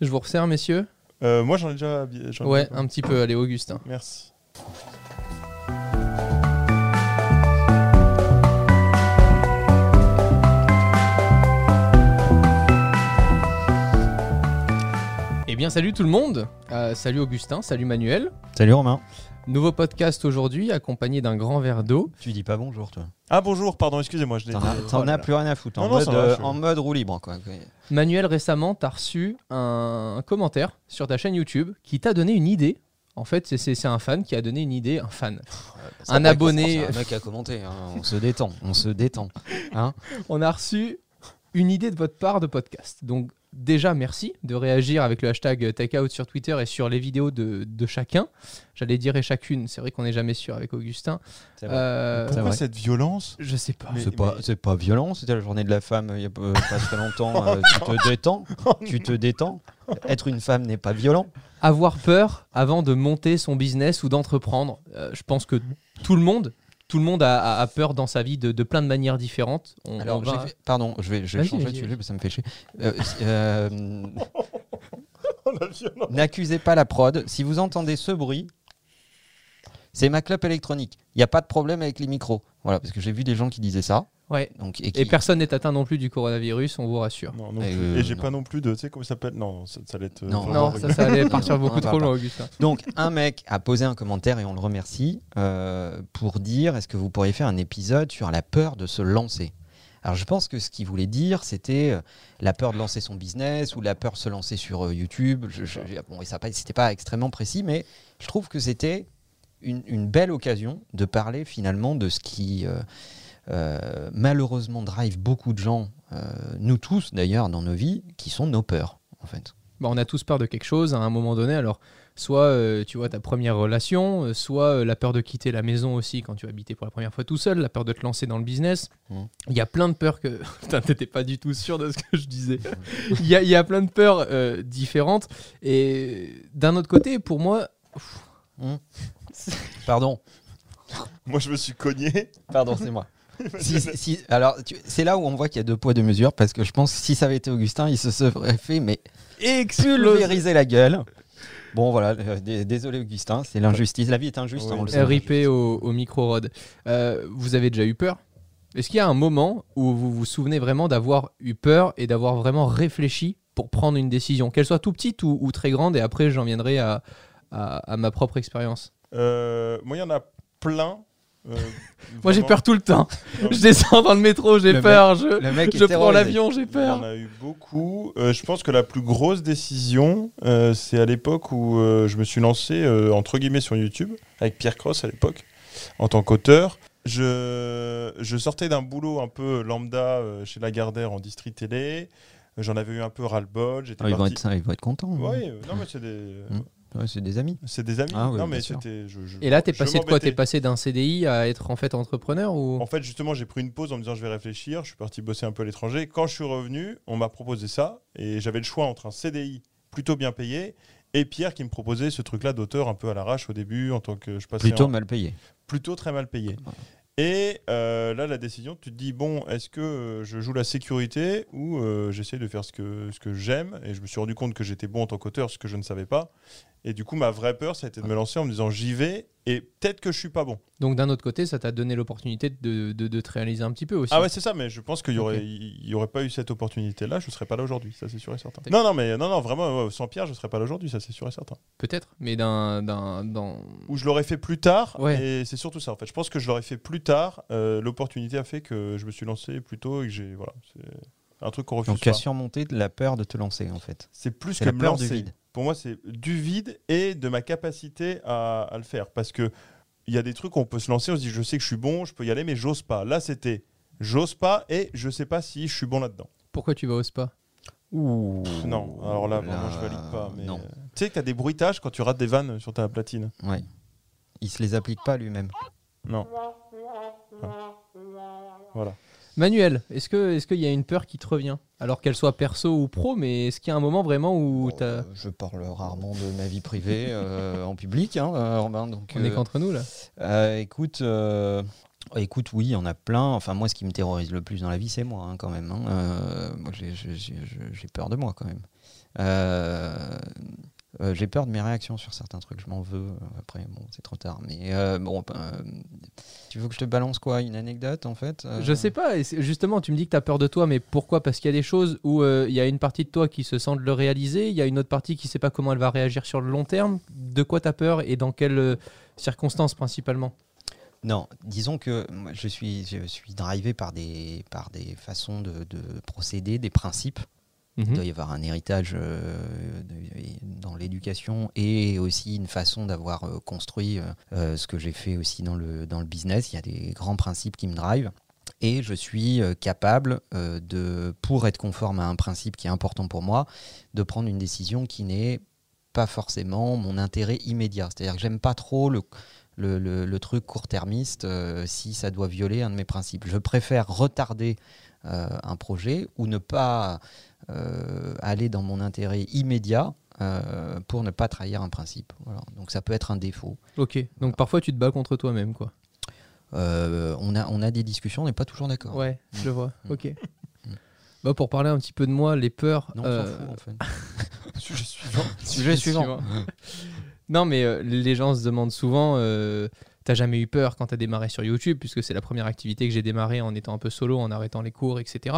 Je vous resserre, messieurs Euh, moi, j'en ai déjà. j'en ai Ouais, un petit peu. Allez, Augustin. Merci. Eh bien, salut tout le monde. Euh, salut Augustin, salut Manuel. Salut Romain. Nouveau podcast aujourd'hui, accompagné d'un grand verre d'eau. Tu dis pas bonjour toi. Ah, bonjour, pardon, excusez-moi. Je l'ai T'en dit. as, t'en plus rien à foutre. En, Non, non, mode, ça va, euh, je- en mode roue libre. Quoi. Manuel, récemment, t'as reçu un, un commentaire sur ta chaîne YouTube qui t'a donné une idée. En fait, c'est- c'est c'est un fan qui a donné une idée, un fan. Un abonné. Un mec a commenté. hein. On se détend. On se détend. Hein On a reçu une idée de votre part de podcast. Donc déjà, merci de réagir avec le hashtag takeout sur Twitter et sur les vidéos de, de chacun. J'allais dire et chacune, c'est vrai qu'on n'est jamais sûr avec Augustin. Euh, C'est Pourquoi cette violence? Je sais pas. Mais- c'est pas, c'est pas violent. C'était la journée de la femme il y a pas pas très longtemps. euh, tu te détends. Tu te détends. Être une femme n'est pas violent. Avoir peur avant de monter son business ou d'entreprendre. Euh, je pense que tout le monde, tout le monde a, peur dans sa vie de, de plein de manières différentes. On- on Alors, va- j'ai fait- pardon, je vais, je vais Vas-y, changer de sujet ça me fait chier. Euh, euh. N'accusez pas la prod. Si vous entendez ce bruit, c'est ma clope électronique. Il n'y a pas de problème avec les micros. Voilà, parce que j'ai vu des gens qui disaient ça. Ouais. Donc, et qui- Et personne n'est atteint non plus du coronavirus, on vous rassure. Non, non euh, Et j'ai pas non plus de. Tu sais comment ça s'appelle? Non, ça, ça allait être. euh, Non. Non, ça, ça allait partir On beaucoup trop loin. Augustin. Donc, un mec a posé un commentaire et on le remercie euh, pour dire est-ce que vous pourriez faire un épisode sur la peur de se lancer? Alors, je pense que ce qu'il voulait dire, c'était euh, la peur de lancer son business ou la peur de se lancer sur YouTube. Je, je- bon, et ça pas- c'était pas extrêmement précis, mais je trouve que c'était une, une belle occasion de parler finalement de ce qui euh, euh, malheureusement drive beaucoup de gens, euh, nous tous d'ailleurs dans nos vies, qui sont nos peurs en fait. Bah, on a tous peur de quelque chose à un moment donné. Alors, soit euh, tu vois ta première relation, euh, soit euh, la peur de quitter la maison aussi quand tu vas habiter pour la première fois tout seul, la peur de te lancer dans le business. Mhm. Il y a plein de peurs que. Putain, t'étais pas du tout sûr de ce que je disais. Il y, a, il y a plein de peurs euh, différentes. Et d'un autre côté, pour moi. Pardon, Moi, je me suis cogné. Pardon, c'est moi. Si- si- alors, c'est là où on voit qu'il y a deux poids, deux mesures, parce que je pense que si ça avait été Augustin, il se serait fait mais pulvériser la gueule. Bon, voilà, euh, désolé Augustin, c'est l'injustice. La vie est injuste, Oui. hein, on le sait. RIP au, au micro-rod. Euh, vous avez déjà eu peur? Est-ce qu'il y a un moment où vous vous souvenez vraiment d'avoir eu peur et d'avoir vraiment réfléchi pour prendre une décision, qu'elle soit tout petite ou, ou très grande, et après j'en viendrai à, à- à ma propre expérience? Euh, moi, il y en a plein. Euh, Moi j'ai peur tout le temps. Non, Je descends dans le métro, j'ai peur. Je, Le mec est je prends l'avion, j'ai peur. a eu beaucoup. Euh, je pense que la plus grosse décision, euh, c'est à l'époque où euh, je me suis lancé, euh, entre guillemets, sur YouTube, avec Pierre Cross à l'époque, en tant qu'auteur. Je, je sortais d'un boulot un peu lambda euh, chez Lagardère en district télé. J'en avais eu un peu ras-le-bol. Ah, ils, vont parti... être, ils vont être contents. hein. Ouais, euh, non, mais c'est des, Mm. Ouais, c'est des amis. c'est des amis. Ah oui, non, bien mais sûr. c'était. je- je- Et là, t'es passé de quoi? T'es passé d'un CDI à être en fait entrepreneur ou? En fait, justement, j'ai pris une pause en me disant je vais réfléchir. Je suis parti bosser un peu à l'étranger. Quand je suis revenu, on m'a proposé ça et j'avais le choix entre un CDI plutôt bien payé et Pierre qui me proposait ce truc-là d'auteur un peu à l'arrache au début en tant que je passais Plutôt en- mal payé. plutôt très mal payé. Et euh, là, la décision, tu te dis bon, est-ce que euh, je joue la sécurité ou euh, j'essaie de faire ce que, ce que j'aime? Et je me suis rendu compte que j'étais bon en tant qu'auteur, ce que je ne savais pas. Et du coup, ma vraie peur, ça a été de me lancer en me disant j'y vais et peut-être que je suis pas bon. Donc d'un autre côté, ça t'a donné l'opportunité de, de- de te réaliser un petit peu aussi. Ah ouais, c'est ça, mais je pense qu'il y aurait, Ok. il y aurait pas eu cette opportunité-là, je serais pas là aujourd'hui, ça c'est sûr et certain. Non, non, mais non, non, vraiment, sans Pierre, je serais pas là aujourd'hui, ça c'est sûr et certain. Peut-être, mais d'un, dans... Ou je l'aurais fait plus tard, Ouais. et c'est surtout ça en fait. Je pense que je l'aurais fait plus tard, euh, l'opportunité a fait que je me suis lancé plus tôt et que j'ai, voilà, c'est un truc qu'on refuse Donc, tu as surmonté la peur de te lancer, en fait. C'est plus que la me peur du vide. Pour moi, c'est du vide et de ma capacité à, à le faire, parce que il y a des trucs où on peut se lancer, on se dit je sais que je suis bon, je peux y aller, mais j'ose pas. Là, c'était j'ose pas et je sais pas si je suis bon là-dedans. Pourquoi tu vas au spa? Ouh. Pff, Non, alors là, vraiment, Là, je valide pas. Mais... Non. euh, Tu sais que t'as des bruitages quand tu rates des vannes sur ta platine. Ouais. Il se les applique pas lui-même. Non. Voilà. Manuel, est-ce que est-ce qu'il y a une peur qui te revient? Alors qu'elle soit perso ou pro, mais est-ce qu'il y a un moment vraiment où Bon, t'as... euh, je parle rarement de ma vie privée euh, en public, hein, euh, donc, On est euh, qu'entre nous là euh, écoute, Oh, Écoute, oui, il y en a plein. Enfin, moi, ce qui me terrorise le plus dans la vie, c'est moi, hein, quand même. hein. Euh, j'ai peur de moi, quand même. Euh, euh, j'ai peur de mes réactions sur certains trucs. Je m'en veux. Euh, Après, bon, c'est trop tard. Mais euh, bon, euh, tu veux que je te balance quoi Une anecdote, en fait Je sais pas, et justement, tu me dis que tu as peur de toi, mais pourquoi? Parce qu'il y a des choses où il y a une partie de toi qui se sent de le réaliser, il y a une autre partie qui sait pas comment elle va réagir sur le long terme. De quoi tu as peur et dans quelles circonstances principalement? Non, disons que moi, je suis, je suis drivé par des, par des façons de, de procéder, des principes. Il Mhm. doit y avoir un héritage euh, dans l'éducation et aussi une façon d'avoir euh, construit euh, ce que j'ai fait aussi dans le, dans le business. Il y a des grands principes qui me drivent. Et je suis capable de, pour être conforme à un principe qui est important pour moi, de prendre une décision qui n'est pas forcément mon intérêt immédiat. C'est-à-dire que j'aime pas trop le, le, le- le truc court-termiste euh, si ça doit violer un de mes principes. Je préfère retarder euh, un projet ou ne pas aller dans mon intérêt immédiat euh, pour ne pas trahir un principe. Voilà. Donc ça peut être un défaut. Ok, donc parfois tu te bats contre toi-même, quoi. Euh, on, a, on a des discussions, on n'est pas toujours d'accord. Ouais, je le vois. Mm. Ok. Bah, pour parler un petit peu de moi, les peurs. Non, on euh, fout en fait. Sujet suivant. Sujet suivant. non, mais euh, les gens se demandent souvent euh, T'as jamais eu peur quand t'as démarré sur YouTube, puisque c'est la première activité que j'ai démarré en étant un peu solo, en arrêtant les cours, etc.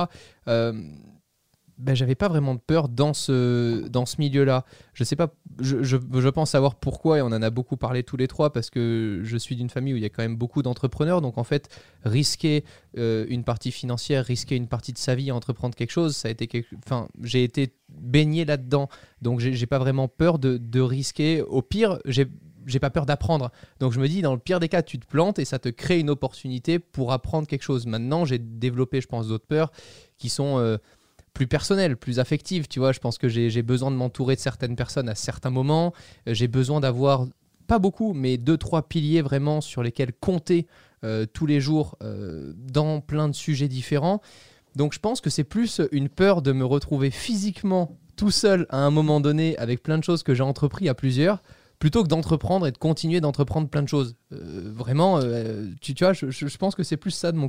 Ben, j'avais pas vraiment de peur dans ce, dans ce milieu-là. Je sais pas, je, je, pense savoir pourquoi, et on en a beaucoup parlé tous les trois, parce que je suis d'une famille où il y a quand même beaucoup d'entrepreneurs. Donc en fait, risquer euh, une partie financière, risquer une partie de sa vie à entreprendre quelque chose, ça a été. Enfin, j'ai été baigné là-dedans. Donc j'ai pas vraiment peur de, de risquer. Au pire, j'ai j'ai pas peur d'apprendre. Donc je me dis, dans le pire des cas, tu te plantes et ça te crée une opportunité pour apprendre quelque chose. Maintenant, j'ai développé, je pense, d'autres peurs qui sont euh, plus personnelles, plus affectives. Tu vois, je pense que j'ai besoin de m'entourer de certaines personnes à certains moments. Euh, J'ai besoin d'avoir, pas beaucoup, mais deux, trois piliers vraiment sur lesquels compter euh, tous les jours euh, dans plein de sujets différents. Donc je pense que c'est plus une peur de me retrouver physiquement tout seul à un moment donné avec plein de choses que j'ai entrepris à plusieurs plutôt que d'entreprendre et de continuer d'entreprendre plein de choses. Vraiment, tu, vois, je- je pense que c'est plus ça de mon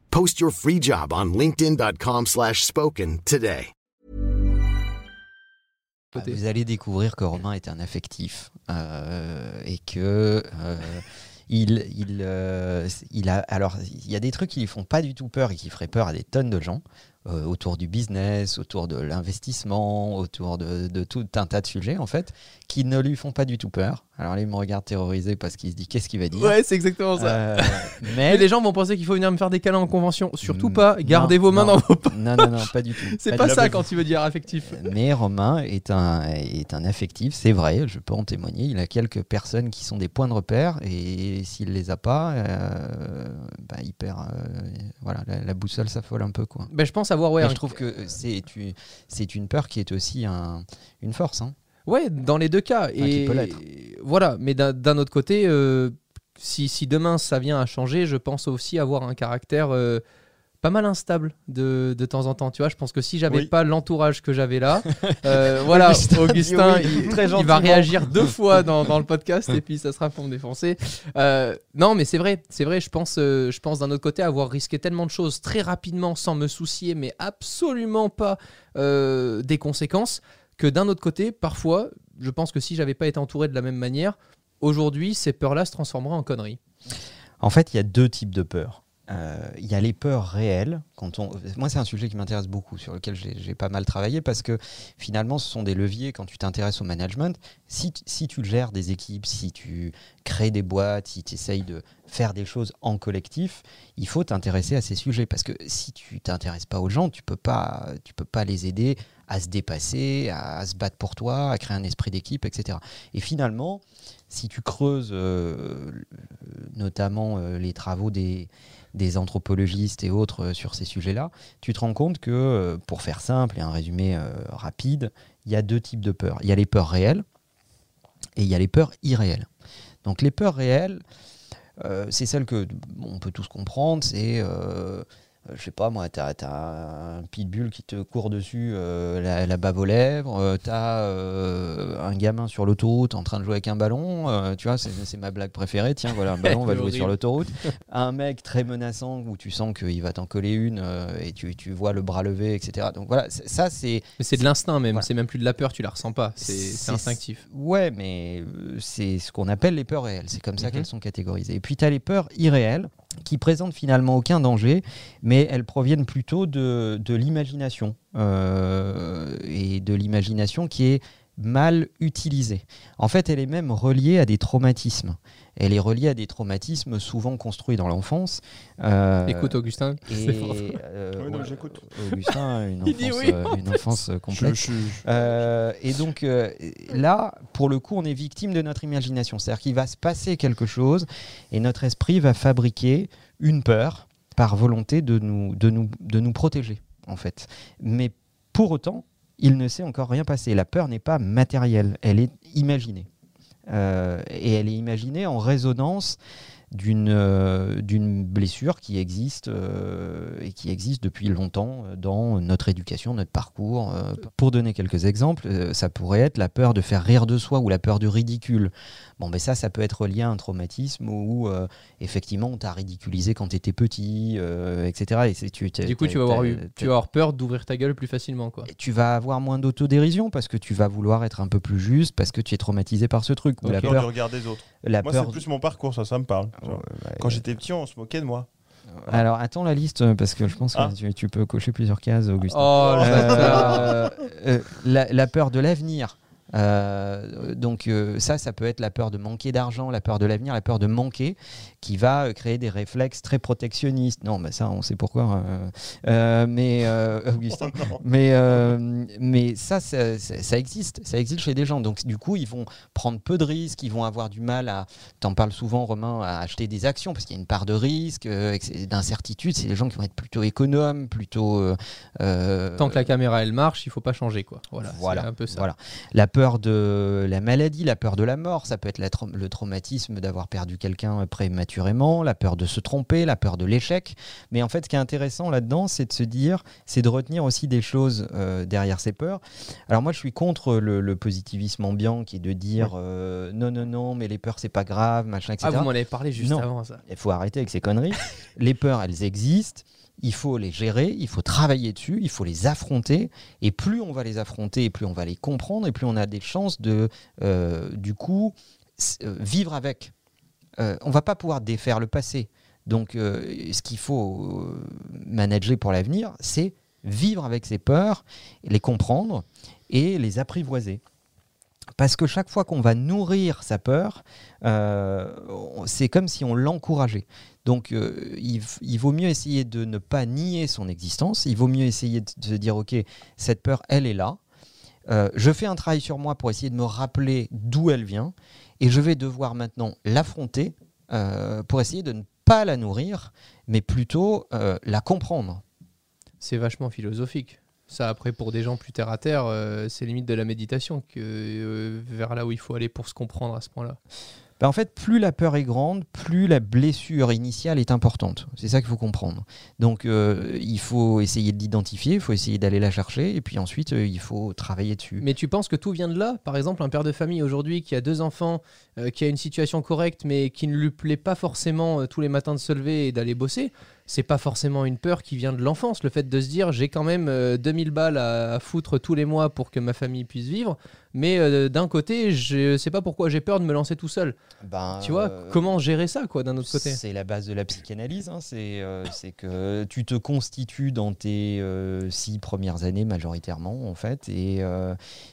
Post your free job on linkedin.com/spoken slash spoken today. Ah, Vous allez découvrir que Romain est un affectif euh, et que euh, il, il, euh, il a alors il y a des trucs qui lui font pas du tout peur et qui feraient peur à des tonnes de gens euh, autour du business, autour de l'investissement, autour de, de tout un tas de sujets en fait qui ne lui font pas du tout peur. Alors là il me regarde terrorisé parce qu'il se dit qu'est-ce qu'il va dire. Ouais, c'est exactement ça. Euh, Mais mais les gens vont penser qu'il faut venir me faire des câlins en convention. Surtout Mm, pas, gardez non, vos mains non. dans vos poches. non non non pas du tout. C'est pas ça quand il veut dire affectif. Mais Romain est un, est un affectif, c'est vrai, je peux en témoigner. Il a quelques personnes qui sont des points de repère et s'il les a pas, euh, bah, il perd. euh, voilà, la, la boussole s'affole un peu. Quoi. Ben, je pense avoir, ouais, un- je trouve que c'est une, c'est une peur qui est aussi un- une force. hein. Ouais, dans les deux cas. qui et peut voilà, mais d'un- d'un autre côté, euh, si, si demain ça vient à changer, je pense aussi avoir un caractère euh, pas mal instable de, de temps en temps. Tu vois, je pense que si j'avais Oui. pas l'entourage que j'avais là, euh, voilà, Augustin dit Augustin, oui, il, très il va réagir deux fois dans, dans le podcast et puis ça sera pour me défoncer. Euh, non, mais c'est vrai, c'est vrai. Je pense, euh, je pense d'un autre côté avoir risqué tellement de choses très rapidement sans me soucier, mais absolument pas euh, des conséquences que d'un autre côté, parfois, je pense que si j'avais pas été entouré de la même manière, aujourd'hui, ces peurs-là se transformeraient en conneries. En fait, il y a deux types de peurs. Euh, Il y a les peurs réelles. Quand on... Moi, c'est un sujet qui m'intéresse beaucoup, sur lequel j'ai pas mal travaillé, parce que finalement, ce sont des leviers quand tu t'intéresses au management. Si, si tu gères des équipes, si tu crées des boîtes, si tu essayes de faire des choses en collectif, il faut t'intéresser à ces sujets, parce que si tu t'intéresses pas aux gens, tu peux pas, tu peux pas les aider à se dépasser, à, à se battre pour toi, à créer un esprit d'équipe, etc. Et finalement, si tu creuses euh, notamment euh, les travaux des, des anthropologistes et autres euh, sur ces sujets-là, tu te rends compte que, euh, pour faire simple et un résumé euh, rapide, il y a deux types de peurs. Il y a les peurs réelles et il y a les peurs irréelles. Donc les peurs réelles, c'est celles que on peut tous comprendre, c'est je sais pas moi, t'as as un pitbull qui te court dessus euh, la, la bave aux lèvres, euh, t'as euh, un gamin sur l'autoroute en train de jouer avec un ballon, euh, tu vois, c'est ma blague préférée, tiens, voilà, un ballon va jouer sur l'autoroute. Un mec très menaçant où tu sens qu'il va t'en coller une euh, et tu, tu vois le bras levé, etc. Donc voilà, ça c'est... Mais c'est de l'instinct même, Voilà. c'est même plus de la peur, tu la ressens pas, c'est instinctif. Ouais, mais euh, c'est ce qu'on appelle les peurs réelles. C'est comme ça Mhm. qu'elles sont catégorisées. Et puis tu as les peurs irréelles qui présentent finalement aucun danger, mais elles proviennent plutôt de, de l'imagination. Euh, et de l'imagination qui est mal utilisée. En fait, elle est même reliée à des traumatismes. Elle est reliée à des traumatismes souvent construits dans l'enfance. Euh, Écoute Augustin, c'est fort. euh, Oui, non, j'écoute. Augustin a une Il dit enfance, oui. euh, une enfance complète. Je- je- Euh, et donc euh, là, pour le coup, on est victime de notre imagination. C'est-à-dire qu'il va se passer quelque chose et notre esprit va fabriquer une peur par volonté de nous, de nous, de nous protéger, en fait. Mais pour autant, il ne s'est encore rien passé. La peur n'est pas matérielle, elle est imaginée. Euh, et elle est imaginée en résonance d'une euh, blessure qui existe euh, et qui existe depuis longtemps dans notre éducation, notre parcours. Pour donner quelques exemples, ça pourrait être la peur de faire rire de soi ou la peur du ridicule. Bon, ben ça, ça peut être lié à un traumatisme où euh, effectivement on t'a ridiculisé quand tu étais petit, euh, etc. Et c'est- tu, Du coup, tu vas avoir, eu, tu vas avoir peur d'ouvrir ta gueule plus facilement, quoi. et tu vas avoir moins d'autodérision parce que tu vas vouloir être un peu plus juste parce que tu es traumatisé par ce truc. Ou Ok. la peur du regard des autres. la Moi, peur. c'est plus mon parcours, ça, ça me parle. Quand j'étais petit, on se moquait de moi. Alors attends la liste euh, parce que je pense que Ah. tu, tu peux cocher plusieurs cases, Augustin. Oh Euh, euh, la, la peur de l'avenir. Euh, donc euh, ça, ça peut être la peur de manquer d'argent, la peur de l'avenir, la peur de manquer, qui va euh, créer des réflexes très protectionnistes. Non, mais ça, on sait pourquoi. euh, euh, mais euh, Augustin, mais euh, mais ça, ça, ça- ça existe, ça existe chez des gens. Donc du coup, ils vont prendre peu de risques, ils vont avoir du mal à. T'en parles souvent, Romain, à acheter des actions parce qu'il y a une part de risque, euh, d'incertitude. C'est des gens qui vont être plutôt économes, plutôt. Tant que la caméra elle marche, il faut pas changer, quoi. Voilà, Voilà, c'est un peu ça. voilà. La peur de la maladie, la peur de la mort, ça peut être la tra- le traumatisme d'avoir perdu quelqu'un prématurément, la peur de se tromper, la peur de l'échec. Mais en fait, ce qui est intéressant là-dedans, c'est de se dire, c'est de retenir aussi des choses euh, derrière ces peurs. Alors moi, je suis contre le, le positivisme ambiant qui est de dire euh, non, non, non, mais les peurs, c'est pas grave, machin, etc. Ah, vous m'en avez parlé juste Non. avant ça. Il faut arrêter avec ces conneries. les peurs, elles existent. Il faut les gérer, il faut travailler dessus, il faut les affronter. Et plus on va les affronter, plus on va les comprendre, et plus on a des chances de, euh, du coup, euh, vivre avec. Euh, on va pas pouvoir défaire le passé. Donc, euh, ce qu'il faut manager pour l'avenir, c'est vivre avec ses peurs, les comprendre et les apprivoiser. Parce que chaque fois qu'on va nourrir sa peur, c'est comme si on l'encourageait. Donc euh, il, vaut mieux essayer de ne pas nier son existence, il vaut mieux essayer de se dire, ok, cette peur, elle est là. Euh, je fais un travail sur moi pour essayer de me rappeler d'où elle vient, et je vais devoir maintenant l'affronter euh, pour essayer de ne pas la nourrir, mais plutôt la comprendre. C'est vachement philosophique. Ça, après, pour des gens plus terre à terre, c'est limite de la méditation que vers là où il faut aller pour se comprendre à ce point-là. Ben, en fait, plus la peur est grande, plus la blessure initiale est importante. C'est ça qu'il faut comprendre. Donc, euh, il faut essayer de l'identifier, il faut essayer d'aller la chercher, et puis ensuite, euh, il faut travailler dessus. Mais tu penses que tout vient de là? Par exemple, un père de famille aujourd'hui qui a deux enfants, euh, qui a une situation correcte, mais qui ne lui plaît pas forcément tous les matins de se lever et d'aller bosser, c'est pas forcément une peur qui vient de l'enfance. Le fait de se dire j'ai quand même euh, 2000 balles à foutre tous les mois pour que ma famille puisse vivre, mais euh, d'un côté, je sais pas pourquoi j'ai peur de me lancer tout seul. Ben, tu vois, euh, comment gérer ça, quoi, d'un autre côté? C'est la base de la psychanalyse. hein. C'est euh, c'est que tu te constitues dans tes six premières années majoritairement, en fait. Et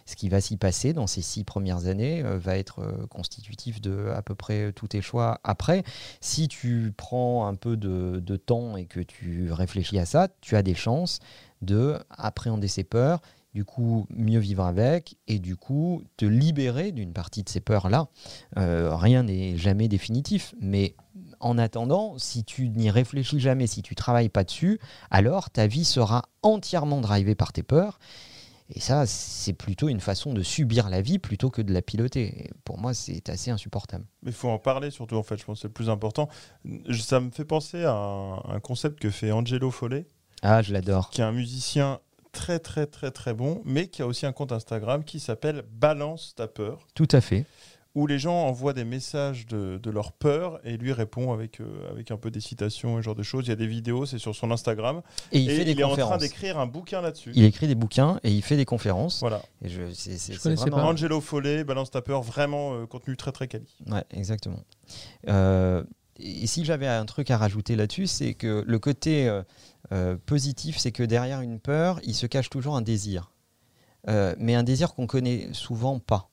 ce qui va s'y passer dans ces six premières années va être constitutif de à peu près tous tes choix après. Si tu prends un peu de, de temps et que tu réfléchis à ça, tu as des chances de appréhender ces peurs, du coup mieux vivre avec et du coup te libérer d'une partie de ces peurs-là. Euh, rien n'est jamais définitif, mais En attendant, si tu n'y réfléchis jamais, si tu travailles pas dessus, alors ta vie sera entièrement drivée par tes peurs. Et ça, c'est plutôt une façon de subir la vie plutôt que de la piloter. Et pour moi, c'est assez insupportable. Mais il faut en parler surtout, en fait, je pense que c'est le plus important. Ça me fait penser à un, un concept que fait Angelo Follet, Ah, je l'adore. qui est un musicien très très très très bon, mais qui a aussi un compte Instagram qui s'appelle Balance ta peur, Tout à fait. où les gens envoient des messages de, de leur peur et lui répond avec, euh, avec un peu des citations et ce genre de choses. Il y a des vidéos, c'est sur son Instagram. Et il et fait des il est en train d'écrire un bouquin là-dessus. Il écrit des bouquins et il fait des conférences. Voilà. Et je, c'est, c'est- Je c'est connaissais vraiment- pas. Angelo Follet, Balance ta peur, vraiment euh, contenu très très quali. Ouais, exactement. Euh, et si j'avais un truc à rajouter là-dessus, c'est que le côté euh, euh, positif, c'est que derrière une peur, il se cache toujours un désir. Euh, mais un désir qu'on connaît souvent pas.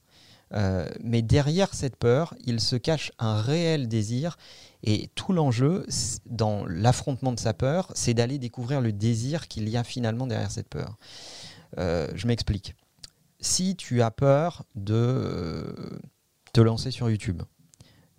Mais derrière cette peur, il se cache un réel désir. Et tout l'enjeu dans l'affrontement de sa peur, c'est d'aller découvrir le désir qu'il y a finalement derrière cette peur. Je m'explique. Si tu as peur de te lancer sur YouTube,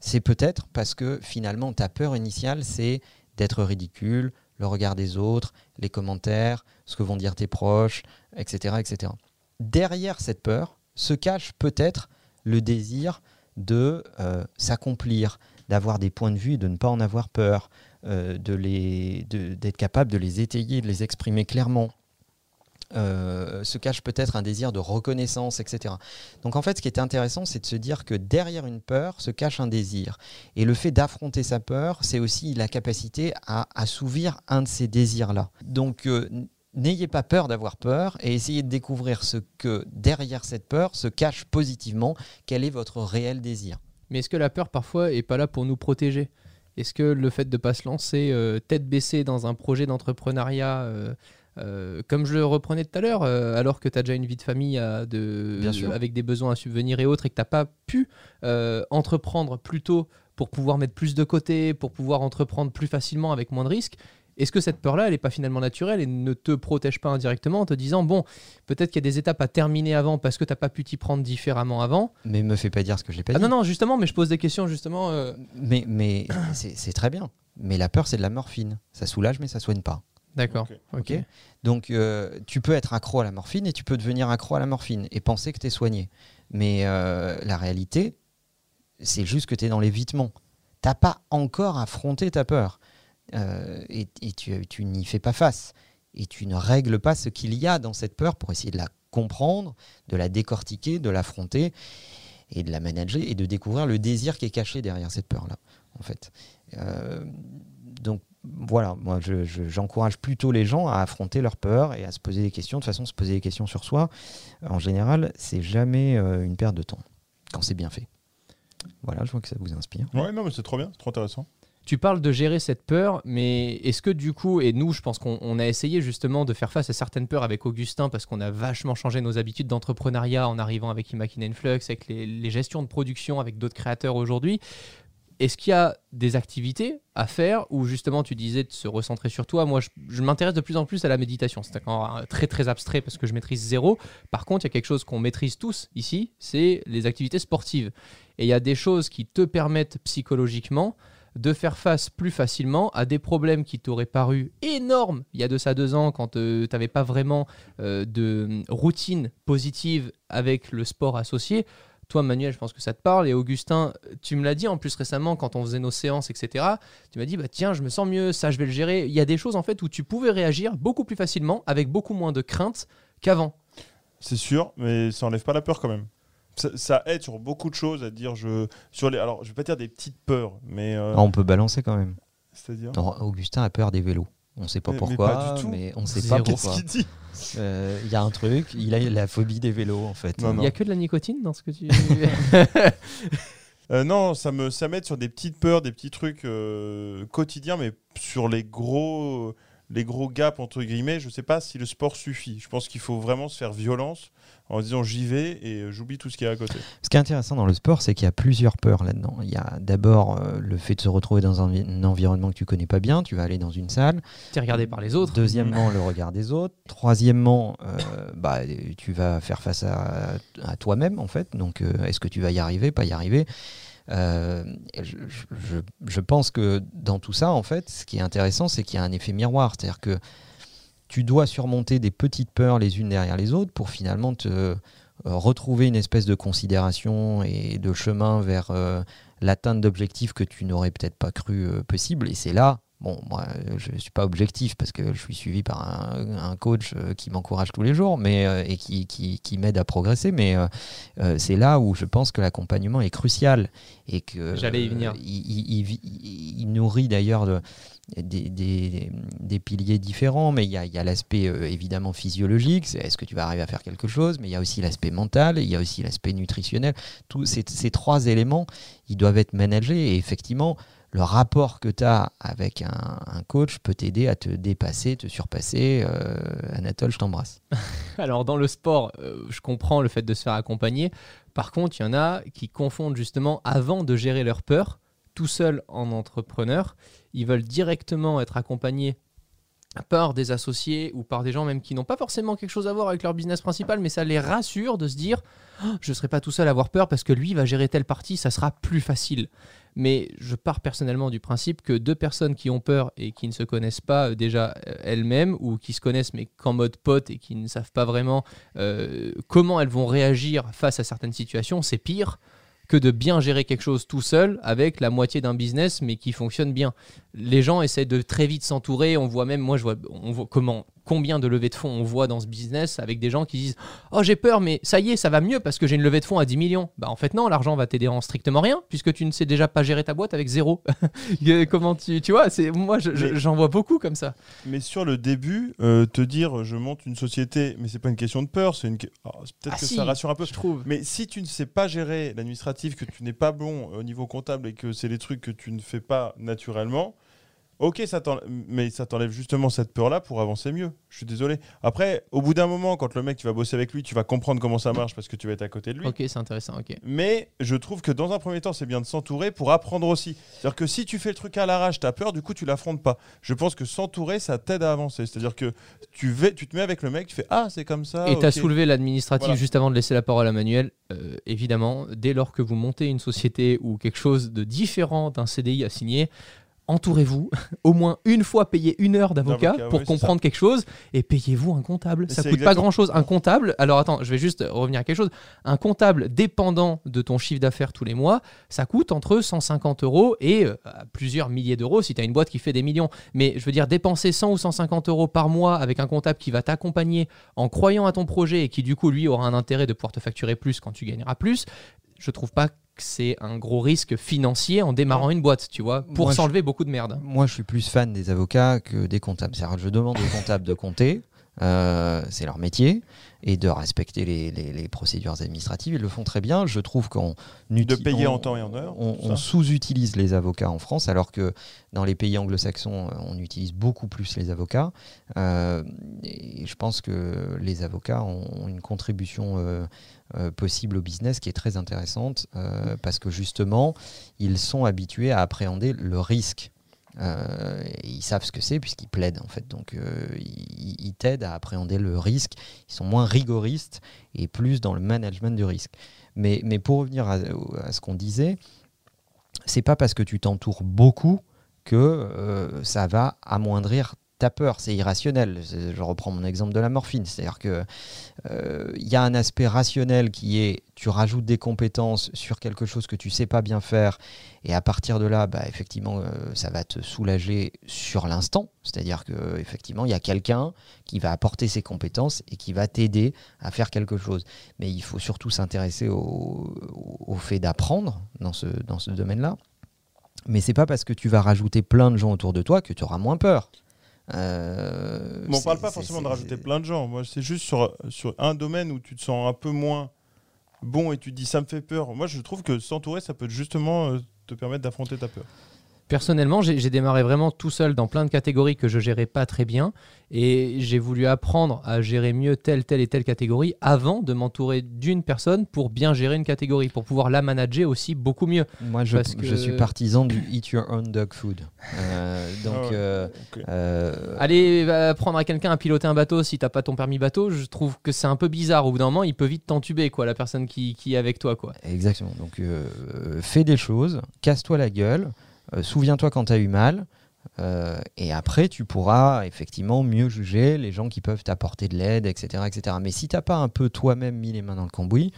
c'est peut-être parce que finalement ta peur initiale, c'est d'être ridicule, le regard des autres, les commentaires, ce que vont dire tes proches, etc. etc. Derrière cette peur se cache peut-être le désir de euh, s'accomplir, d'avoir des points de vue de ne pas en avoir peur, euh, d'être capable de les étayer, de les exprimer clairement. Euh, se cache peut-être un désir de reconnaissance, etc. Donc en fait, ce qui est intéressant, c'est de se dire que derrière une peur se cache un désir. Et le fait d'affronter sa peur, c'est aussi la capacité à assouvir un de ces désirs-là. Donc euh, n'ayez pas peur d'avoir peur et essayez de découvrir ce que derrière cette peur se cache positivement, quel est votre réel désir. Mais est-ce que la peur parfois est pas là pour nous protéger? Est-ce que le fait de pas se lancer euh, tête baissée dans un projet d'entrepreneuriat, euh, comme je le reprenais tout à l'heure, euh, alors que tu as déjà une vie de famille à de, Bien sûr. avec des besoins à subvenir et autres, et que tu n'as pas pu euh, entreprendre plus tôt pour pouvoir mettre plus de côté, pour pouvoir entreprendre plus facilement avec moins de risques est-ce que cette peur-là, elle n'est pas finalement naturelle et ne te protège pas indirectement en te disant, bon, peut-être qu'il y a des étapes à terminer avant parce que tu n'as pas pu t'y prendre différemment avant? Mais me fais pas dire ce que j'ai pas Ah dit. non, non, justement, mais je pose des questions justement. Mais, mais c'est c'est très bien. Mais la peur, c'est de la morphine. Ça soulage, mais ça soigne pas. D'accord. Ok. Donc, euh, tu peux être accro à la morphine et tu peux devenir accro à la morphine et penser que tu es soigné. Mais euh, la réalité, c'est juste que tu es dans l'évitement. T'as pas encore affronté ta peur. Euh, et et tu, tu n'y fais pas face. Et tu ne règles pas ce qu'il y a dans cette peur pour essayer de la comprendre, de la décortiquer, de l'affronter et de la manager et de découvrir le désir qui est caché derrière cette peur-là, en fait. Donc voilà, moi je- je- j'encourage plutôt les gens à affronter leur peur et à se poser des questions. De toute façon, se poser des questions sur soi, en général, c'est jamais euh, une perte de temps quand c'est bien fait. Voilà, je vois que ça vous inspire. Ouais, non, mais c'est trop bien, c'est trop intéressant. Tu parles de gérer cette peur, mais est-ce que du coup, et nous, je pense qu'on on a essayé justement de faire face à certaines peurs avec Augustin parce qu'on a vachement changé nos habitudes d'entrepreneuriat en arrivant avec Imagine Flux, avec les, les gestions de production avec d'autres créateurs aujourd'hui. Est-ce qu'il y a des activités à faire où justement tu disais de se recentrer sur toi? Moi, je, m'intéresse de plus en plus à la méditation. C'est encore très très abstrait parce que je maîtrise zéro. Par contre, il y a quelque chose qu'on maîtrise tous ici, c'est les activités sportives. Et il y a des choses qui te permettent psychologiquement de faire face plus facilement à des problèmes qui t'auraient paru énormes il y a de ça deux ans quand tu n'avais pas vraiment euh, de routine positive avec le sport associé. Toi, Manuel, je pense que ça te parle. Et Augustin, tu me l'as dit en plus récemment quand on faisait nos séances, etc. Tu m'as dit, bah, tiens, je me sens mieux, ça, je vais le gérer. Il y a des choses en fait où tu pouvais réagir beaucoup plus facilement, avec beaucoup moins de crainte qu'avant. C'est sûr, mais ça enlève pas la peur quand même. Ça, ça aide sur beaucoup de choses à dire je sur les alors je vais pas dire des petites peurs mais euh, Ah, on peut balancer quand même. c'est-à-dire? Augustin a peur des vélos. On ne sait pas Mais- mais pourquoi, pas du tout. mais on ne sait Zéro. pas qu'est-ce pourquoi. qu'il dit Euh, Il y a un truc, il a la phobie des vélos en fait. Non, Il n'y a que de la nicotine dans ce que tu. Euh, non, ça me ça m'aide sur des petites peurs, des petits trucs euh, quotidiens, mais sur les gros les gros gaps entre guillemets, je sais pas si le sport suffit. Je pense qu'il faut vraiment se faire violence en disant j'y vais et euh, j'oublie tout ce qui est à côté. Ce qui est intéressant dans le sport, c'est qu'il y a plusieurs peurs là-dedans. Il y a d'abord euh, le fait de se retrouver dans un, vi- un environnement que tu connais pas bien. Tu vas aller dans une salle. tu es regardé par les autres. Deuxièmement, le regard des autres. Troisièmement, euh, bah, tu vas faire face à, à toi-même, en fait. Donc, euh, est-ce que tu vas y arriver, pas y arriver? Euh, je, pense que dans tout ça, en fait, ce qui est intéressant, c'est qu'il y a un effet miroir. C'est-à-dire que tu dois surmonter des petites peurs les unes derrière les autres pour finalement te euh, retrouver une espèce de considération et de chemin vers euh, l'atteinte d'objectifs que tu n'aurais peut-être pas cru possible. Et c'est là, bon, moi, je ne suis pas objectif parce que je suis suivi par un, un coach euh, qui m'encourage tous les jours mais, euh, et qui, qui- qui m'aide à progresser. Mais euh, c'est là où je pense que l'accompagnement est crucial et que J'allais y venir. euh, il, il- il vi- il- il nourrit d'ailleurs de- des, des- des piliers différents, mais il y a, y a l'aspect euh, évidemment physiologique, c'est est-ce que tu vas arriver à faire quelque chose, mais il y a aussi l'aspect mental, il y a aussi l'aspect nutritionnel. Tous ces, ces trois éléments, ils doivent être managés et effectivement, le rapport que tu as avec un, coach peut t'aider à te dépasser, te surpasser. Euh, Anatole, je t'embrasse. Alors dans le sport, euh, je comprends le fait de se faire accompagner. Par contre, il y en a qui confondent justement avant de gérer leur peur, tout seul en entrepreneur, ils veulent directement être accompagnés par des associés ou par des gens même qui n'ont pas forcément quelque chose à voir avec leur business principal, mais ça les rassure de se dire Oh, je ne serai pas tout seul à avoir peur parce que lui va gérer telle partie, ça sera plus facile. Mais je pars personnellement du principe que deux personnes qui ont peur et qui ne se connaissent pas euh, déjà euh, elles-mêmes ou qui se connaissent mais qu'en mode pote et qui ne savent pas vraiment euh, comment elles vont réagir face à certaines situations, c'est pire que de bien gérer quelque chose tout seul avec la moitié d'un business mais qui fonctionne bien. Les gens essaient de très vite s'entourer, on voit même, moi je vois, comment, combien de levées de fonds on voit dans ce business avec des gens qui disent Oh j'ai peur mais ça y est, ça va mieux parce que j'ai une levée de fonds à 10 millions. Bah en fait non, l'argent va t'aider en strictement rien puisque tu ne sais déjà pas gérer ta boîte avec zéro. comment tu, tu vois, c'est, moi je- je- Mais- j'en vois beaucoup comme ça. Mais sur le début, euh, te dire je monte une société, mais c'est pas une question de peur, c'est une. c'est peut-être Ah que si, ça rassure un peu. Je trouve. Mais si tu ne sais pas gérer l'administratif, que tu n'es pas bon au niveau comptable et que c'est des trucs que tu ne fais pas naturellement, ok, ça t'enlève- mais ça t'enlève justement cette peur-là pour avancer mieux. Je suis désolé. Après, au bout d'un moment, quand le mec, tu vas bosser avec lui, tu vas comprendre comment ça marche parce que tu vas être à côté de lui. Ok, c'est intéressant, ok. Mais je trouve que dans un premier temps, c'est bien de s'entourer pour apprendre aussi. C'est-à-dire que si tu fais le truc à l'arrache, tu as peur, du coup, tu l'affrontes pas. Je pense que s'entourer, ça t'aide à avancer. C'est-à-dire que tu, vais, tu te mets avec le mec, tu fais Ah, c'est comme ça. Et tu as ok. soulevé l'administratif Voilà. juste avant de laisser la parole à Manuel. Euh, évidemment, dès lors que vous montez une société ou quelque chose de différent d'un CDI à signer, entourez-vous, au moins une fois payez une heure d'avocat pour oui, comprendre quelque chose et payez-vous un comptable. Mais Ça coûte pas grand-chose. Un comptable, alors attends, je vais juste revenir à quelque chose. Un comptable dépendant de ton chiffre d'affaires tous les mois, ça coûte entre 150 euros et euh, plusieurs milliers d'euros si tu as une boîte qui fait des millions. Mais je veux dire, dépenser 100 ou 150 euros par mois avec un comptable qui va t'accompagner en croyant à ton projet et qui du coup lui aura un intérêt de pouvoir te facturer plus quand tu gagneras plus, je trouve pas que c'est un gros risque financier en démarrant une boîte, tu vois, pour s'enlever beaucoup de merde. Moi, je suis plus fan des avocats que des comptables. C'est-à-dire que je demande aux comptables de compter, euh, c'est leur métier, et de respecter les, les- les procédures administratives. Ils le font très bien. Je trouve qu'on De payer on- en temps et en heure. On, sous-utilise les avocats en France, alors que dans les pays anglo-saxons, euh, on utilise beaucoup plus les avocats. Euh, et je pense que les avocats ont une contribution euh, euh, possible au business qui est très intéressante, parce que justement, ils sont habitués à appréhender le risque. Euh, ils savent ce que c'est puisqu'ils plaident en fait. Donc euh, ils, t'aident à appréhender le risque. Ils sont moins rigoristes et plus dans le management du risque. Mais, mais pour revenir à, ce qu'on disait, c'est pas parce que tu t'entoures beaucoup que euh, ça va amoindrir ta peur. C'est irrationnel. Je reprends mon exemple de la morphine. C'est-à-dire que il y a un aspect rationnel qui est tu rajoutes des compétences sur quelque chose que tu sais pas bien faire et à partir de là, bah, effectivement, euh, ça va te soulager sur l'instant. C'est-à-dire que effectivement, il y a quelqu'un qui va apporter ses compétences et qui va t'aider à faire quelque chose. Mais il faut surtout s'intéresser au, au- fait d'apprendre dans ce, dans ce domaine-là. Mais c'est pas parce que tu vas rajouter plein de gens autour de toi que tu auras moins peur. Euh, on c'est- parle pas forcément de rajouter plein de gens. Moi, c'est juste sur, sur un domaine où tu te sens un peu moins bon et tu dis ça me fait peur. Moi, je trouve que s'entourer, ça peut justement euh, te permettre d'affronter ta peur. Personnellement, j'ai démarré vraiment tout seul dans plein de catégories que je gérais pas très bien et j'ai voulu apprendre à gérer mieux telle, telle et telle catégorie avant de m'entourer d'une personne pour bien gérer une catégorie, pour pouvoir la manager aussi beaucoup mieux. Moi, je, Parce je que- suis partisan du eat your own dog food. Euh, donc, Ah euh, euh, Aller apprendre à quelqu'un à piloter un bateau si t'as pas ton permis bateau, je trouve que c'est un peu bizarre. Au bout d'un moment, il peut vite t'entuber, quoi, la personne qui, qui est avec toi, quoi. Exactement. Donc, euh, fais des choses, casse-toi la gueule, euh, souviens-toi quand tu as eu mal, euh, et après, tu pourras effectivement mieux juger les gens qui peuvent t'apporter de l'aide, etc., etc. Mais si t'as pas un peu toi-même mis les mains dans le cambouis,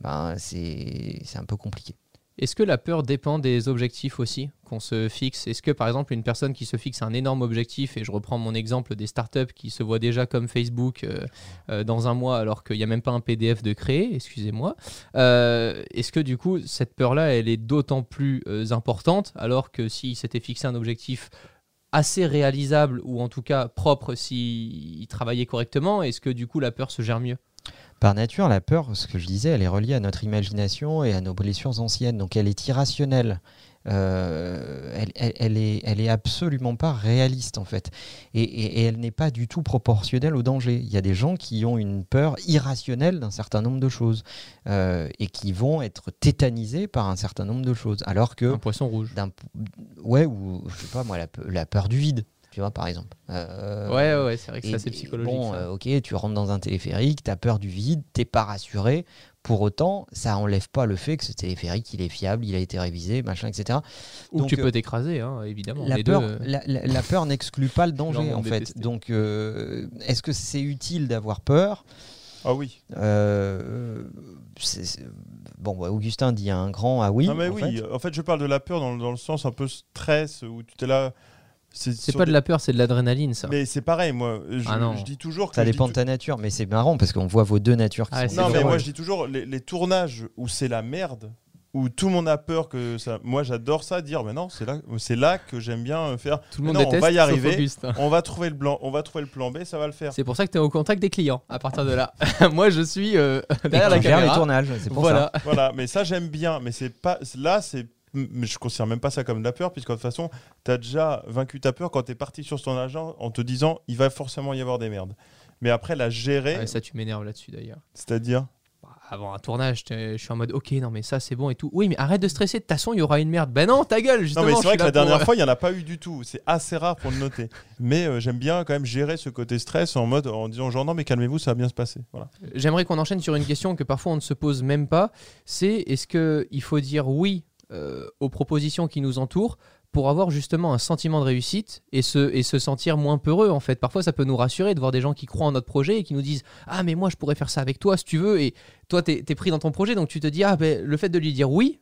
ben, c'est un peu compliqué. Est-ce que la peur dépend des objectifs aussi qu'on se fixe? Est-ce que par exemple une personne qui se fixe un énorme objectif, et je reprends mon exemple des startups qui se voient déjà comme Facebook euh, euh, dans un mois alors qu'il n'y a même pas un PDF de créer, excusez-moi, euh, est-ce que du coup cette peur-là elle est d'autant plus importante alors que s'il s'était fixé un objectif assez réalisable ou en tout cas propre s'il travaillait correctement, est-ce que du coup la peur se gère mieux? Par nature, la peur, ce que je disais, elle est reliée à notre imagination et à nos blessures anciennes. Donc elle est irrationnelle. Euh, elle, elle- elle est, elle est absolument pas réaliste en fait. Et, et- et elle n'est pas du tout proportionnelle au danger. Il y a des gens qui ont une peur irrationnelle d'un certain nombre de choses euh, et qui vont être tétanisés par un certain nombre de choses. Alors que Un poisson rouge. ouais ou je sais pas moi la peur du vide tu vois par exemple Euh, Ouais, ouais, c'est vrai que c'est et- assez et psychologique. bon ça. euh, ok tu rentres dans un téléphérique t'as peur du vide t'es pas rassuré pour autant ça enlève pas le fait que ce téléphérique il est fiable il a été révisé machin etc Ou donc, tu euh, peux t'écraser, hein, évidemment. la Les peur, deux, la, la- la peur n'exclut pas le danger en fait détesté. donc euh, est-ce que c'est utile d'avoir peur? Ah oui. Euh, c'est- c'est- bon Augustin dit un grand ah oui non mais en oui. fait. En fait, je parle de la peur dans, dans le sens un peu stress où tu t'es là. C'est pas de la peur, c'est de l'adrénaline, ça. Mais c'est pareil, moi. Je, Ah non. je dis toujours que. ça dépend de ta nature mais c'est marrant parce qu'on voit vos deux natures qui Ah, sont Non, mais moi je dis toujours les, les tournages où c'est la merde, où tout le monde a peur que ça. Moi j'adore ça, dire mais non, c'est là, c'est là que j'aime bien faire. Tout le monde non, on déteste, va y arriver. On va trouver le blanc, on va trouver le plan B, ça va le faire. C'est pour ça que tu es au contact des clients à partir de là. moi, je suis euh, derrière la gères les caméra. tournages c'est pour ça Voilà. voilà, mais ça j'aime bien, mais c'est pas là c'est mais je considère même pas ça comme de la peur puisque de toute façon, tu as déjà vaincu ta peur quand tu es parti sur ton agent en te disant il va forcément y avoir des merdes. Mais après la gérer, Ouais, ça, tu m'énerves là-dessus d'ailleurs. c'est-à-dire Bah, Avant un tournage, je suis en mode ok, non, mais ça c'est bon et tout. Oui, mais arrête de stresser, de toute façon, il y aura une merde. Ben non, ta gueule, justement. Non mais c'est vrai que la pour- dernière fois il y en a pas eu du tout. C'est assez rare pour le noter. Mais euh, j'aime bien quand même gérer ce côté stress en mode en disant genre non mais calmez-vous ça va bien se passer. Voilà. J'aimerais qu'on enchaîne sur une question que parfois on ne se pose même pas. C'est est-ce qu'il faut dire oui euh, aux propositions qui nous entourent pour avoir justement un sentiment de réussite et se, et se sentir moins peureux en fait. Parfois ça peut nous rassurer de voir des gens qui croient en notre projet et qui nous disent Ah mais moi je pourrais faire ça avec toi si tu veux et toi t'es es pris dans ton projet donc tu te dis Ah ben le fait de lui dire oui,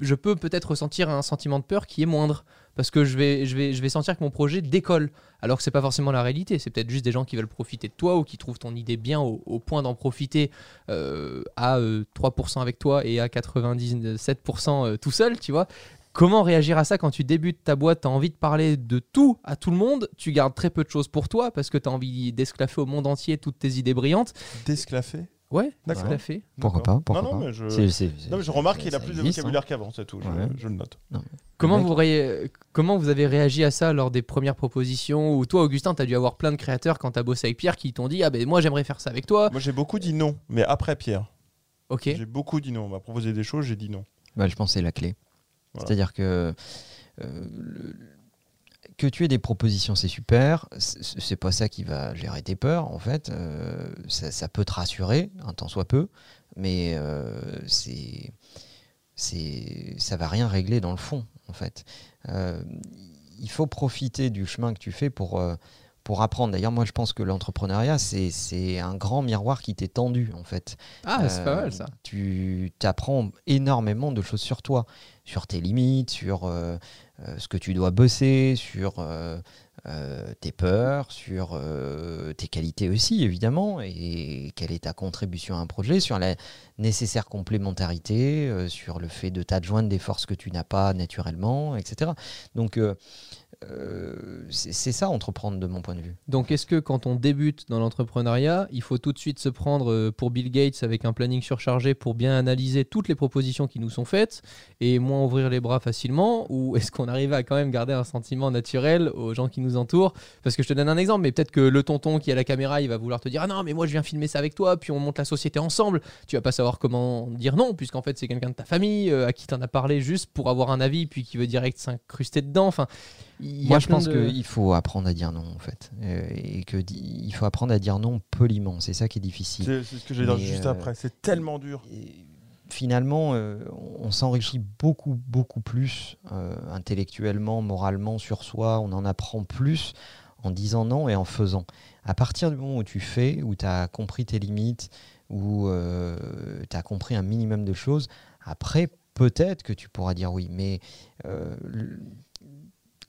je peux peut-être ressentir un sentiment de peur qui est moindre parce que je vais, je vais, je vais sentir que mon projet décolle alors que c'est pas forcément la réalité. C'est peut-être juste des gens qui veulent profiter de toi ou qui trouvent ton idée bien au, au point d'en profiter euh, à euh, 3% avec toi et à 97% euh, tout seul, tu vois. Comment réagir à ça quand tu débutes ta boîte, tu as envie de parler de tout à tout le monde, tu gardes très peu de choses pour toi parce que tu as envie d'esclaffer au monde entier toutes tes idées brillantes. Desclaffé. Ouais, D'accord. d'esclaffer. Pourquoi pas pourquoi non, non, pas mais je... Non, mais remarque qu'il a plus de hein. vocabulaire qu'avant, c'est tout. Je, Ouais. je le note. Comment vous, ré- comment vous avez réagi à ça lors des premières propositions Ou toi, Augustin, tu as dû avoir plein de créateurs quand tu as bossé avec Pierre qui t'ont dit Ah ben moi j'aimerais faire ça avec toi. Moi j'ai beaucoup dit non, mais après Pierre. Ok. J'ai beaucoup dit non. On m'a proposé des choses, j'ai dit non. Bah, je pense que c'est la clé. Voilà. C'est-à-dire que euh, le- que tu aies des propositions, c'est super. C'est c'est pas ça qui va gérer tes peurs, en fait. Euh, ça, ça peut te rassurer, un temps soit peu, mais euh, c'est c'est ça va rien régler dans le fond, en fait. Euh, il faut profiter du chemin que tu fais pour euh, pour apprendre. D'ailleurs, moi, je pense que l'entrepreneuriat, c'est c'est un grand miroir qui t'est tendu, en fait. Ah, c'est pas Euh, mal ça. Tu apprends énormément de choses sur toi, sur tes limites, sur euh, euh, ce que tu dois bosser, sur euh, euh, tes peurs, sur euh, tes qualités aussi, évidemment, et quelle est ta contribution à un projet, sur la nécessaire complémentarité, euh, sur le fait de t'adjoindre des forces que tu n'as pas naturellement, etc. Donc, euh, c'est ça, entreprendre, de mon point de vue. Donc, est-ce que quand on débute dans l'entrepreneuriat, il faut tout de suite se prendre euh, pour Bill Gates avec un planning surchargé pour bien analyser toutes les propositions qui nous sont faites et moins ouvrir les bras facilement? Ou est-ce qu'on arrivait à quand même garder un sentiment naturel aux gens qui nous entourent? Parce que je te donne un exemple, mais peut-être que le tonton qui a la caméra, il va vouloir te dire Ah non, mais moi je viens filmer ça avec toi, puis on monte la société ensemble. Tu vas pas savoir comment dire non, puisqu'en fait c'est quelqu'un de ta famille euh, à qui t'en as parlé juste pour avoir un avis, puis qui veut direct s'incruster dedans. Enfin, y Moi, a je pense de- qu'il faut apprendre à dire non, en fait. Euh, et que il faut apprendre à dire non poliment. C'est ça qui est difficile. C'est ce que je vais dire juste euh, après. C'est tellement dur. Et finalement, euh, on s'enrichit beaucoup, beaucoup plus euh, intellectuellement, moralement sur soi. On en apprend plus en disant non et en faisant. À partir du moment où tu fais, où tu as compris tes limites, où tu as compris un minimum de choses, après, peut-être que tu pourras dire oui. Mais euh,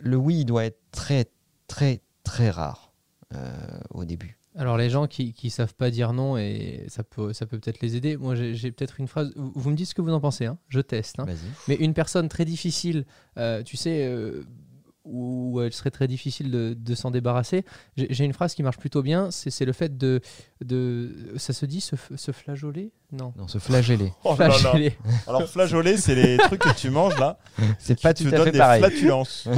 le, oui il doit être très, très, très rare euh, au début. Alors les gens qui, qui savent pas dire non et ça peut ça peut peut-être les aider. Moi j'ai peut-être une phrase. Vous vous me dites ce que vous en pensez. hein. Je teste. hein. Mais une personne très difficile, euh, tu sais, euh, où elle serait très difficile de, de s'en débarrasser. J'ai une phrase qui marche plutôt bien. C'est le fait de de ça se dit se, se flageoler? Non. Non, se flageller. Oh là là. Flageller. Alors, flageoler, c'est les trucs que tu manges là. C'est pas te tout à fait des pareil. flatulences.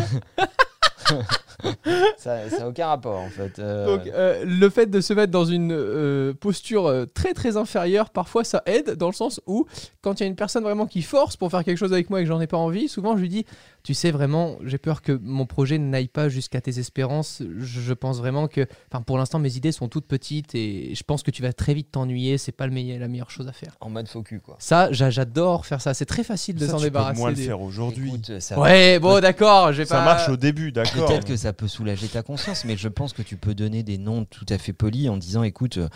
Ça n'a aucun rapport en fait. Euh, Donc, euh, le fait de se mettre dans une euh, posture euh, très très inférieure, parfois ça aide dans le sens où, quand il y a une personne vraiment qui force pour faire quelque chose avec moi et que j'en ai pas envie, souvent je lui dis Tu sais vraiment, j'ai peur que mon projet n'aille pas jusqu'à tes espérances. Je, pense vraiment que, enfin, pour l'instant, mes idées sont toutes petites et je pense que tu vas très vite t'ennuyer. C'est pas le meilleur, la meilleure chose à faire. en mode focus quoi. Ça, j'a- j'adore faire ça. C'est très facile de s'en débarrasser. moins le faire aujourd'hui. Ouais, bon, d'accord. Ça pas- marche au début, d'accord. Peut-être que ça peut soulager ta conscience, mais je pense que tu peux donner des noms tout à fait polis en disant écoute, euh,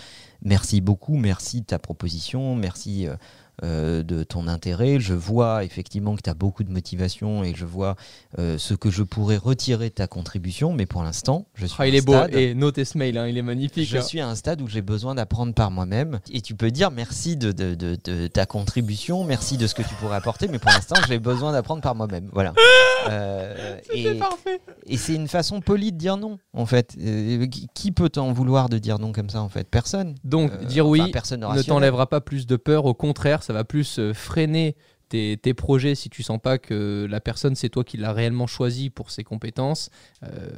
merci beaucoup, merci de ta proposition, merci euh, euh, de ton intérêt. Je vois effectivement que tu as beaucoup de motivation et je vois euh, ce que je pourrais retirer de ta contribution, mais pour l'instant, je suis Ah, à il un est beau. stade- Et notez ce mail, hein, il est magnifique. Je hein. suis à un stade où j'ai besoin d'apprendre par moi-même. Et tu peux dire merci de, de- de- de ta contribution, merci de ce que tu pourrais apporter, mais pour l'instant, j'ai besoin d'apprendre par moi-même. Voilà. Euh, et parfait. et c'est une façon polie de dire non, en fait. Euh, qui- peut t'en vouloir de dire non comme ça, en fait? Personne. Donc, dire oui personne ne t'enlèvera pas plus de peur. Au contraire, ça va plus euh, freiner tes, tes projets si tu sens pas que la personne, c'est toi qui l'as réellement choisi pour ses compétences. Euh,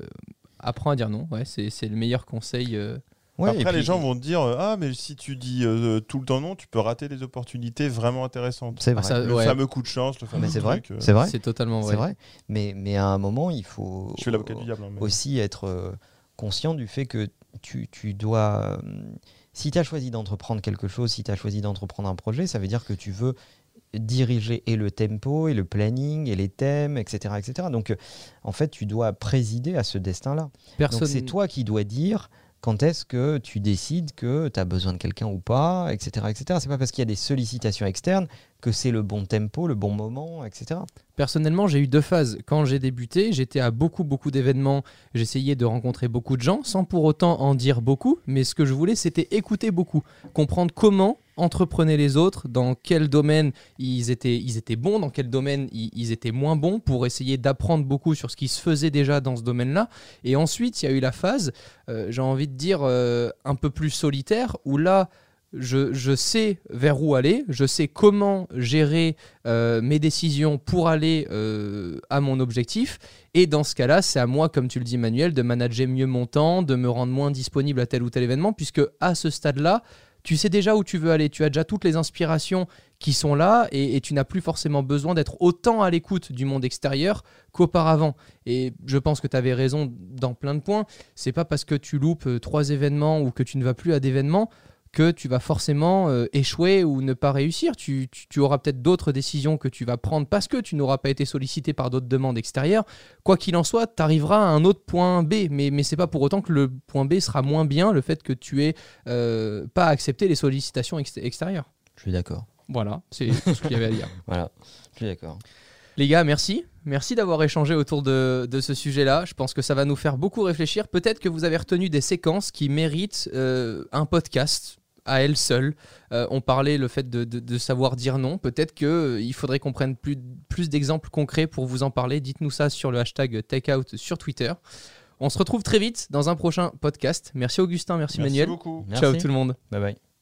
apprends à dire non. Ouais, c'est c'est le meilleur conseil. euh. Ouais, Après, les gens vont te dire Ah, mais si tu dis euh, tout le temps non, tu peux rater des opportunités vraiment intéressantes. C'est Ah, vrai. ça, Le ouais, fameux coup de chance, le fameux Mais c'est vrai. truc, euh, C'est vrai. c'est totalement vrai. C'est vrai. Mais, mais à un moment, il faut. Je fais du diable. hein, mais- aussi être conscient du fait que tu, tu dois... si tu as choisi d'entreprendre quelque chose, si tu as choisi d'entreprendre un projet, ça veut dire que tu veux diriger et le tempo, et le planning, et les thèmes, etc. etc. Donc, euh, en fait, tu dois présider à ce destin-là. Personne. Donc, c'est toi qui dois dire quand est-ce que tu décides que tu as besoin de quelqu'un ou pas, etc. etc. C'est pas parce qu'il y a des sollicitations externes que c'est le bon tempo, le bon moment, etc. Personnellement, j'ai eu deux phases. Quand j'ai débuté, j'étais à beaucoup, beaucoup d'événements. J'essayais de rencontrer beaucoup de gens sans pour autant en dire beaucoup. Mais ce que je voulais, c'était écouter beaucoup. Comprendre comment entreprenaient les autres, dans quel domaine ils étaient, ils étaient bons, dans quel domaine ils, étaient moins bons, pour essayer d'apprendre beaucoup sur ce qui se faisait déjà dans ce domaine-là. Et ensuite, il y a eu la phase, euh, j'ai envie de dire, euh, un peu plus solitaire, où là, je, je sais vers où aller, je sais comment gérer euh, mes décisions pour aller à mon objectif. Et dans ce cas-là, c'est à moi, comme tu le dis Manuel, de manager mieux mon temps, de me rendre moins disponible à tel ou tel événement, puisque à ce stade-là, tu sais déjà où tu veux aller, tu as déjà toutes les inspirations qui sont là et, tu n'as plus forcément besoin d'être autant à l'écoute du monde extérieur qu'auparavant. Et je pense que tu avais raison dans plein de points. C'est pas parce que tu loupes euh, trois événements ou que tu ne vas plus à d'événements que tu vas forcément euh, échouer ou ne pas réussir. Tu, tu- tu auras peut-être d'autres décisions que tu vas prendre parce que tu n'auras pas été sollicité par d'autres demandes extérieures. Quoi qu'il en soit, tu arriveras à un autre point B, mais, mais c'est pas pour autant que le point B sera moins bien le fait que tu aies euh, pas accepté les sollicitations ex- extérieures. Je suis d'accord. Voilà, c'est tout ce qu'il y avait à dire. Voilà, je suis d'accord. Les gars, merci. Merci d'avoir échangé autour de, de ce sujet-là. Je pense que ça va nous faire beaucoup réfléchir. Peut-être que vous avez retenu des séquences qui méritent euh, un podcast à elles seules. Euh, on parlait le fait de, de- de savoir dire non. Peut-être qu'il faudrait qu'on prenne plus, plus d'exemples concrets pour vous en parler. Dites-nous ça sur le hashtag TakeOut sur Twitter. On se retrouve très vite dans un prochain podcast. Merci Augustin, merci, Merci Manuel. beaucoup. Ciao Merci. tout le monde. Bye bye.